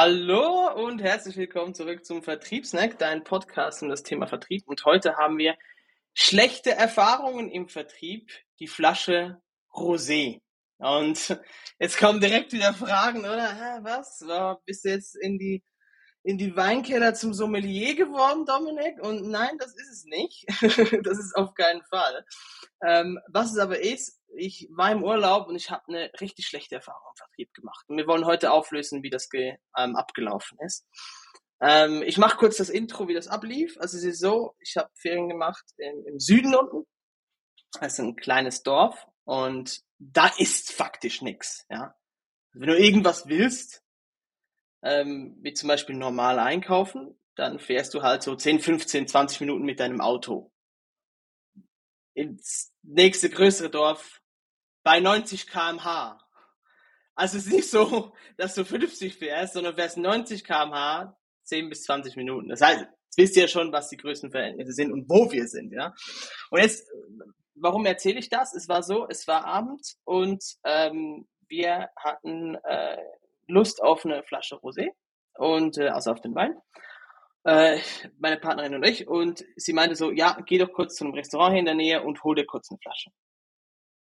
Hallo und herzlich willkommen zurück zum Vertriebsnack, dein Podcast um das Thema Vertrieb. Und heute haben wir schlechte Erfahrungen im Vertrieb, die Flasche Rosé. Und jetzt kommen direkt wieder Fragen, oder? Was? Bist du jetzt in die in die Weinkeller zum Sommelier geworden, Dominik? Und nein, das ist es nicht. das ist auf keinen Fall. Ähm, was es aber ist, ich war im Urlaub und ich habe eine richtig schlechte Erfahrung im Vertrieb gemacht. Und wir wollen heute auflösen, wie das ähm, abgelaufen ist. Ähm, ich mache kurz das Intro, wie das ablief. Also es ist so, ich habe Ferien gemacht im, im Süden unten. Das ist ein kleines Dorf und da ist faktisch nichts. Ja? Wenn du irgendwas willst, ähm, wie zum Beispiel normal einkaufen, dann fährst du halt so 10, 15, 20 Minuten mit deinem Auto ins nächste größere Dorf bei 90 kmh. Also es ist nicht so, dass du 50 fährst, sondern fährst 90 kmh 10 bis 20 Minuten. Das heißt, jetzt wisst ihr ja schon, was die größten Verhältnisse sind und wo wir sind, ja. Und jetzt, warum erzähle ich das? Es war so, es war Abend und ähm, wir hatten äh, Lust auf eine Flasche Rosé und äh, also auf den Wein. Äh, meine Partnerin und ich und sie meinte so, ja, geh doch kurz zu einem Restaurant hier in der Nähe und hol dir kurz eine Flasche.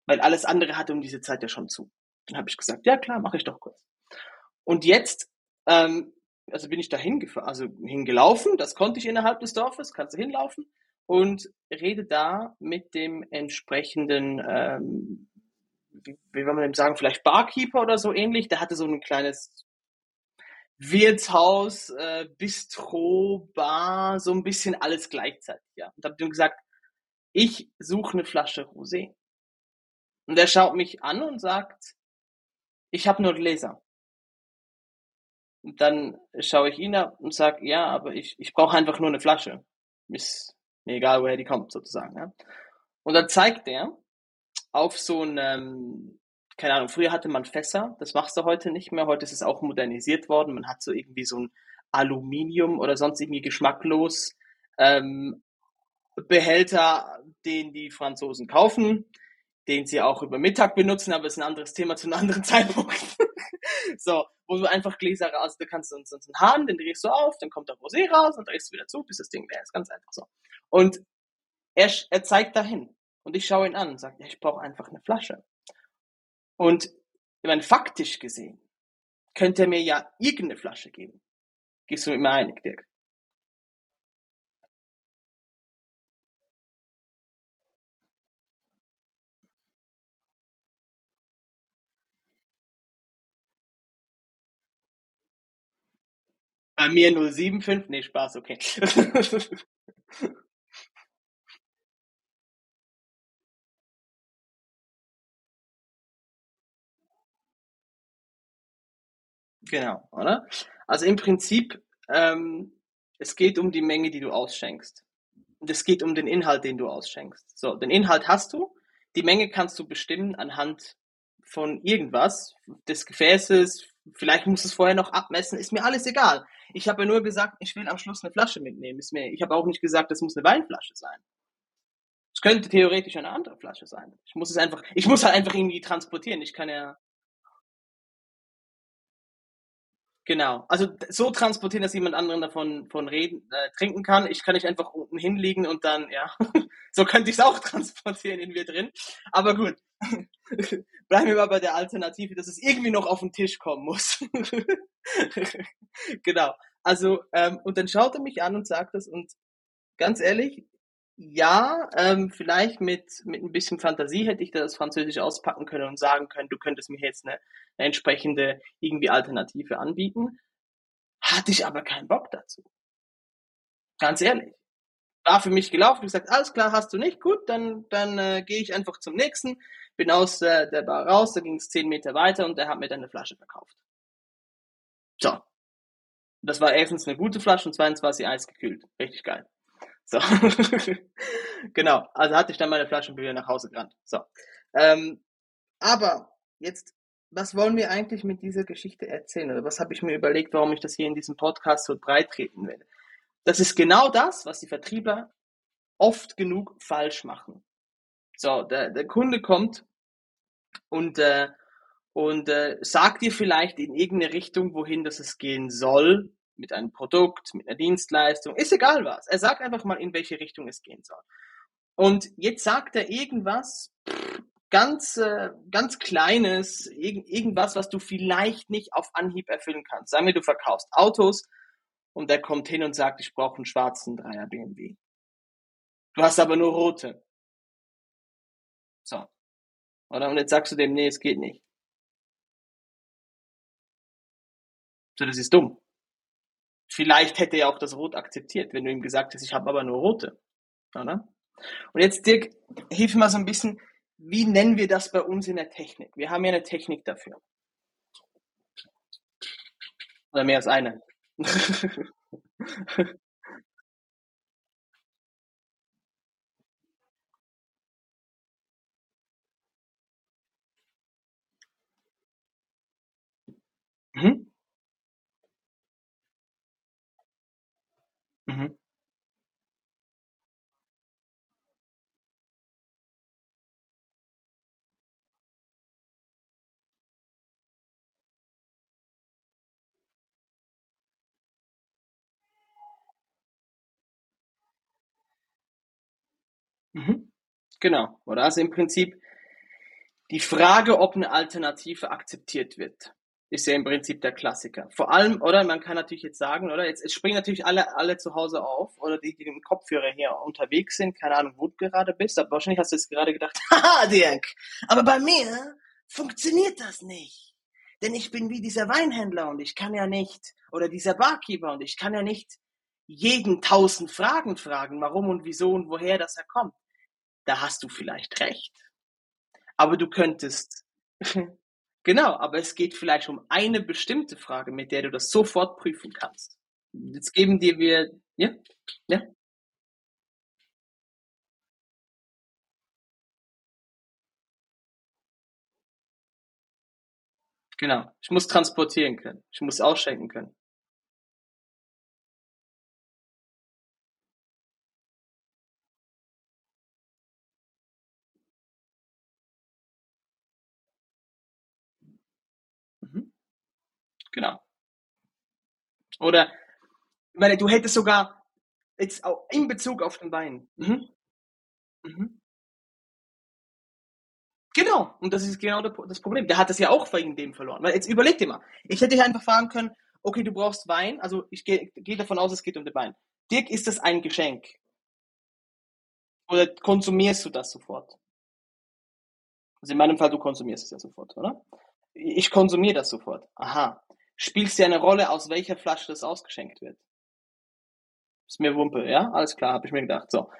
Weil alles andere hatte um diese Zeit ja schon zu. Dann habe ich gesagt, ja klar, mache ich doch kurz. Und jetzt, ähm, also bin ich da also hingelaufen, das konnte ich innerhalb des Dorfes, kannst du hinlaufen und rede da mit dem entsprechenden ähm, wie, wie will man dem sagen, vielleicht Barkeeper oder so ähnlich. Der hatte so ein kleines Wirtshaus, äh, Bistro, Bar, so ein bisschen alles gleichzeitig, ja. Und habe ihm gesagt, ich suche eine Flasche Rosé. Und er schaut mich an und sagt, ich habe nur Gläser. Und dann schaue ich ihn ab und sage, ja, aber ich, ich brauche einfach nur eine Flasche. Ist mir egal, woher die kommt, sozusagen. Ja. Und dann zeigt er auf so ein, ähm, keine Ahnung, früher hatte man Fässer, das machst du heute nicht mehr, heute ist es auch modernisiert worden, man hat so irgendwie so ein Aluminium oder sonst irgendwie geschmacklos ähm, Behälter, den die Franzosen kaufen, den sie auch über Mittag benutzen, aber ist ein anderes Thema zu einem anderen Zeitpunkt. so, wo du einfach Gläser raus, du kannst sonst einen Hahn, den drehst du auf, dann kommt der Rosé raus und drehst du wieder zu, bis das Ding leer ist. Ganz einfach so. Und er, er zeigt dahin. Und ich schaue ihn an und sage, ja, ich brauche einfach eine Flasche. Und ich meine, faktisch gesehen, könnte er mir ja irgendeine Flasche geben. Gehst du mit mir einig, Dirk? Bei mir 075, nee, Spaß, okay. Genau, oder? Also im Prinzip, ähm, es geht um die Menge, die du ausschenkst. Und es geht um den Inhalt, den du ausschenkst. So, den Inhalt hast du, die Menge kannst du bestimmen anhand von irgendwas, des Gefäßes, vielleicht musst du es vorher noch abmessen, ist mir alles egal. Ich habe ja nur gesagt, ich will am Schluss eine Flasche mitnehmen. Ist mir, ich habe auch nicht gesagt, das muss eine Weinflasche sein. Es könnte theoretisch eine andere Flasche sein. Ich muss es einfach, ich muss halt einfach irgendwie transportieren. Ich kann ja, Genau. Also so transportieren, dass jemand anderen davon von reden, äh, trinken kann. Ich kann nicht einfach unten hinlegen und dann, ja, so könnte ich es auch transportieren in wir drin. Aber gut. Bleiben wir mal bei der Alternative, dass es irgendwie noch auf den Tisch kommen muss. genau. Also, ähm, und dann schaut er mich an und sagt das und ganz ehrlich, ja, ähm, vielleicht mit, mit ein bisschen Fantasie hätte ich das Französisch auspacken können und sagen können, du könntest mir jetzt eine, eine entsprechende irgendwie Alternative anbieten. Hatte ich aber keinen Bock dazu. Ganz ehrlich. War für mich gelaufen, gesagt, alles klar, hast du nicht, gut, dann, dann äh, gehe ich einfach zum nächsten, bin aus äh, der Bar raus, da ging es zehn Meter weiter und der hat mir dann eine Flasche verkauft. So. Das war erstens eine gute Flasche und zweitens war sie eisgekühlt. Richtig geil. So. genau. Also hatte ich dann meine Flaschen wieder nach Hause gerannt. So. Ähm, aber jetzt, was wollen wir eigentlich mit dieser Geschichte erzählen? Oder was habe ich mir überlegt, warum ich das hier in diesem Podcast so breit treten will? Das ist genau das, was die Vertriebler oft genug falsch machen. So, der, der Kunde kommt und, äh, und äh, sagt dir vielleicht in irgendeine Richtung, wohin das es gehen soll, mit einem Produkt, mit einer Dienstleistung, ist egal was. Er sagt einfach mal, in welche Richtung es gehen soll. Und jetzt sagt er irgendwas, ganz, äh, ganz Kleines, irg irgendwas, was du vielleicht nicht auf Anhieb erfüllen kannst. Sagen wir, du verkaufst Autos und der kommt hin und sagt, ich brauche einen schwarzen Dreier BMW. Du hast aber nur rote. So. Oder? Und jetzt sagst du dem, nee, es geht nicht. So, das ist dumm. Vielleicht hätte er auch das Rot akzeptiert, wenn du ihm gesagt hast, ich habe aber nur rote. Oder? Und jetzt, Dirk, hilf mir mal so ein bisschen, wie nennen wir das bei uns in der Technik? Wir haben ja eine Technik dafür. Oder mehr als eine. mhm. Mhm. Mhm. Genau, oder? Also im Prinzip die Frage, ob eine Alternative akzeptiert wird, ist ja im Prinzip der Klassiker. Vor allem, oder man kann natürlich jetzt sagen, oder jetzt, jetzt springen natürlich alle, alle zu Hause auf, oder die, die mit Kopfhörer hier unterwegs sind, keine Ahnung, wo du gerade bist, aber wahrscheinlich hast du jetzt gerade gedacht, haha, Dirk, aber bei mir funktioniert das nicht. Denn ich bin wie dieser Weinhändler und ich kann ja nicht, oder dieser Barkeeper und ich kann ja nicht jeden tausend Fragen fragen, warum und wieso und woher das er kommt. Da hast du vielleicht recht. Aber du könntest, genau, aber es geht vielleicht um eine bestimmte Frage, mit der du das sofort prüfen kannst. Jetzt geben dir wir, ja, ja. Genau. Ich muss transportieren können. Ich muss ausschenken können. Genau. Oder, meine, du hättest sogar jetzt auch in Bezug auf den Wein. Mhm. Mhm. Genau, und das ist genau das Problem. Der hat das ja auch wegen dem verloren. Weil jetzt überleg dir mal, ich hätte dich einfach fragen können, okay, du brauchst Wein, also ich gehe geh davon aus, es geht um den Wein. Dirk, ist das ein Geschenk? Oder konsumierst du das sofort? Also in meinem Fall, du konsumierst es ja sofort, oder? Ich konsumiere das sofort. Aha. Spielt es ja eine Rolle, aus welcher Flasche das ausgeschenkt wird? Ist mir Wumpe, ja? Alles klar, habe ich mir gedacht. So.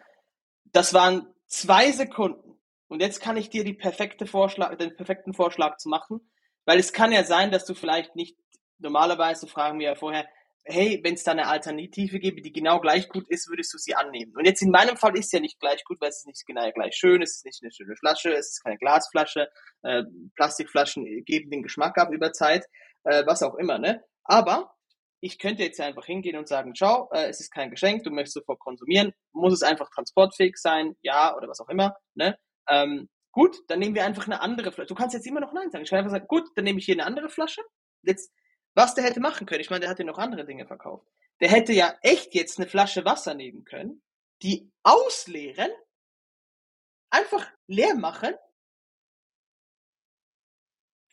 Das waren zwei Sekunden. Und jetzt kann ich dir die perfekte Vorschlag, den perfekten Vorschlag zu machen, weil es kann ja sein, dass du vielleicht nicht normalerweise fragen wir ja vorher, hey, wenn es da eine Alternative gäbe, die genau gleich gut ist, würdest du sie annehmen. Und jetzt in meinem Fall ist ja nicht gleich gut, weil es ist nicht genau gleich schön, es ist nicht eine schöne Flasche, es ist keine Glasflasche, äh, Plastikflaschen geben den Geschmack ab über Zeit, äh, was auch immer, ne? Aber ich könnte jetzt einfach hingehen und sagen, schau, äh, es ist kein Geschenk, du möchtest sofort konsumieren, muss es einfach transportfähig sein, ja, oder was auch immer, ne? Ähm, gut, dann nehmen wir einfach eine andere Flasche. Du kannst jetzt immer noch Nein sagen. Ich kann einfach sagen, gut, dann nehme ich hier eine andere Flasche. Jetzt was der hätte machen können, ich meine, der hat ja noch andere Dinge verkauft. Der hätte ja echt jetzt eine Flasche Wasser nehmen können, die ausleeren, einfach leer machen.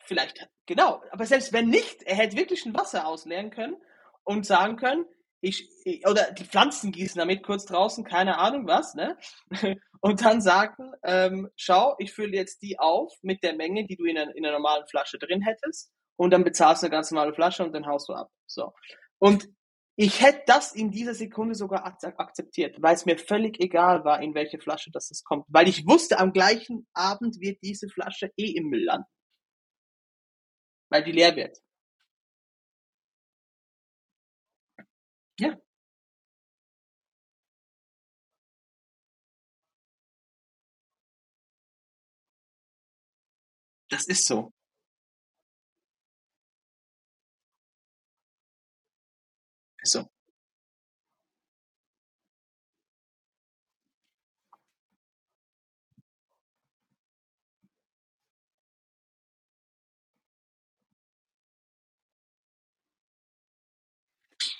Vielleicht, genau, aber selbst wenn nicht, er hätte wirklich ein Wasser ausleeren können und sagen können, ich, oder die Pflanzen gießen damit kurz draußen, keine Ahnung was, ne? Und dann sagen, ähm, schau, ich fülle jetzt die auf mit der Menge, die du in einer, in einer normalen Flasche drin hättest und dann bezahlst du eine ganz normale Flasche und dann haust du ab. So. Und ich hätte das in dieser Sekunde sogar akzeptiert, weil es mir völlig egal war, in welche Flasche das, kommt. Weil ich wusste, am gleichen Abend wird diese Flasche eh im Müll landen weil die leer wird. Ja. Das ist so.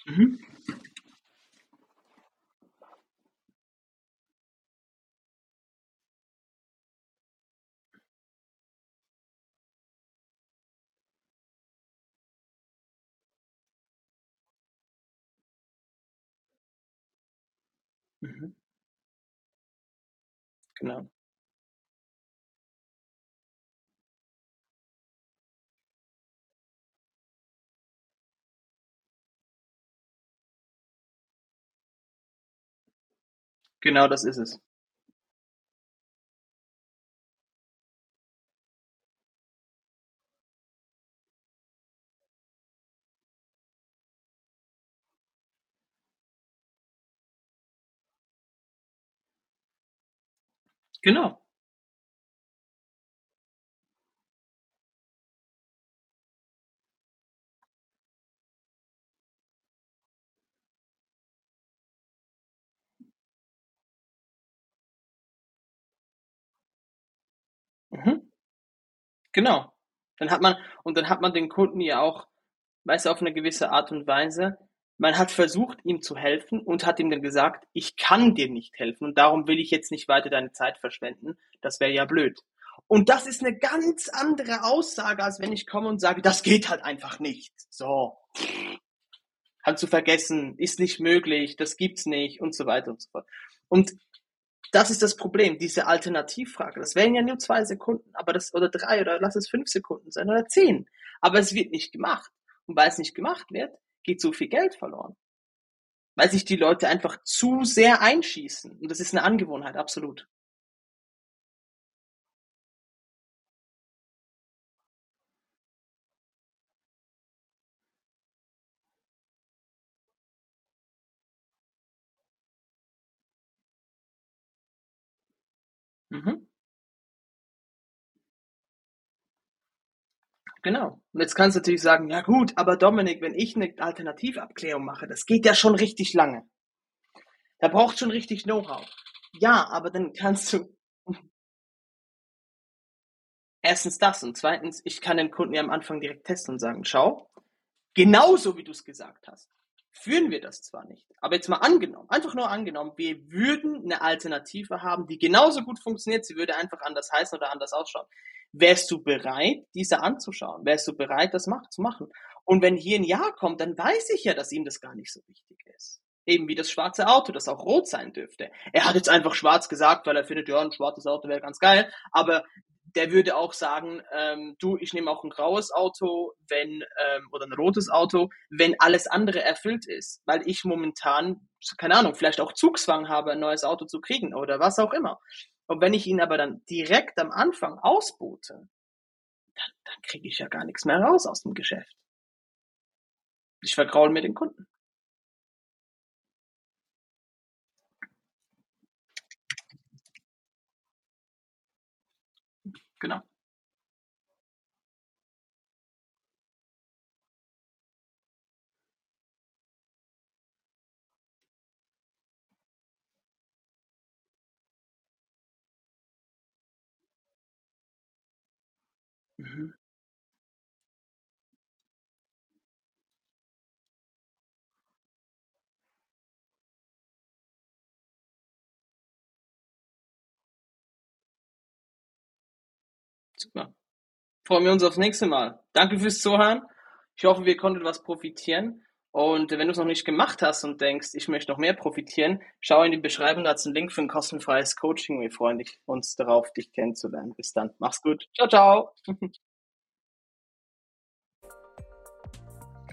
Mhm. Mhm. Genau. Genau das ist es. Genau. Genau. Dann hat man und dann hat man den Kunden ja auch, weißt du, auf eine gewisse Art und Weise man hat versucht, ihm zu helfen und hat ihm dann gesagt: „Ich kann dir nicht helfen und darum will ich jetzt nicht weiter deine Zeit verschwenden. Das wäre ja blöd.“ Und das ist eine ganz andere Aussage, als wenn ich komme und sage: „Das geht halt einfach nicht.“ So. Kannst du vergessen, ist nicht möglich, das gibt's nicht und so weiter und so fort. Und das ist das Problem, diese Alternativfrage. Das wären ja nur zwei Sekunden, aber das, oder drei, oder lass es fünf Sekunden sein, oder zehn. Aber es wird nicht gemacht. Und weil es nicht gemacht wird, geht so viel Geld verloren. Weil sich die Leute einfach zu sehr einschießen. Und das ist eine Angewohnheit, absolut. Mhm. Genau. Und jetzt kannst du natürlich sagen, ja gut, aber Dominik, wenn ich eine Alternativabklärung mache, das geht ja schon richtig lange. Da braucht schon richtig Know-how. Ja, aber dann kannst du erstens das und zweitens, ich kann den Kunden ja am Anfang direkt testen und sagen, schau, genauso wie du es gesagt hast, führen wir das zwar nicht, aber jetzt mal angenommen, einfach nur angenommen, wir würden eine Alternative haben, die genauso gut funktioniert, sie würde einfach anders heißen oder anders ausschauen. Wärst du bereit, diese anzuschauen? Wärst du bereit, das zu machen? Und wenn hier ein Ja kommt, dann weiß ich ja, dass ihm das gar nicht so wichtig ist. Eben wie das schwarze Auto, das auch rot sein dürfte. Er hat jetzt einfach schwarz gesagt, weil er findet, ja, ein schwarzes Auto wäre ganz geil. Aber der würde auch sagen, ähm, du, ich nehme auch ein graues Auto, wenn ähm, oder ein rotes Auto, wenn alles andere erfüllt ist, weil ich momentan, keine Ahnung, vielleicht auch Zugzwang habe, ein neues Auto zu kriegen oder was auch immer. Und wenn ich ihn aber dann direkt am Anfang ausbote, dann, dann kriege ich ja gar nichts mehr raus aus dem Geschäft. Ich vergraul mir den Kunden. Genau. Mhm. Super. Freuen wir uns aufs nächste Mal. Danke fürs Zuhören. Ich hoffe, wir konnten was profitieren. Und wenn du es noch nicht gemacht hast und denkst, ich möchte noch mehr profitieren, schau in die Beschreibung, da ist ein Link für ein kostenfreies Coaching. Wir freuen uns darauf, dich kennenzulernen. Bis dann. Mach's gut. Ciao, ciao.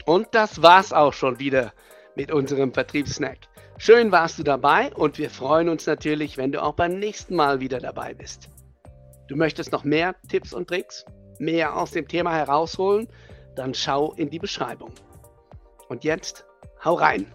Und das war's auch schon wieder mit unserem Vertriebssnack. Schön warst du dabei und wir freuen uns natürlich, wenn du auch beim nächsten Mal wieder dabei bist. Du möchtest noch mehr Tipps und Tricks, mehr aus dem Thema herausholen, dann schau in die Beschreibung. Und jetzt, hau rein!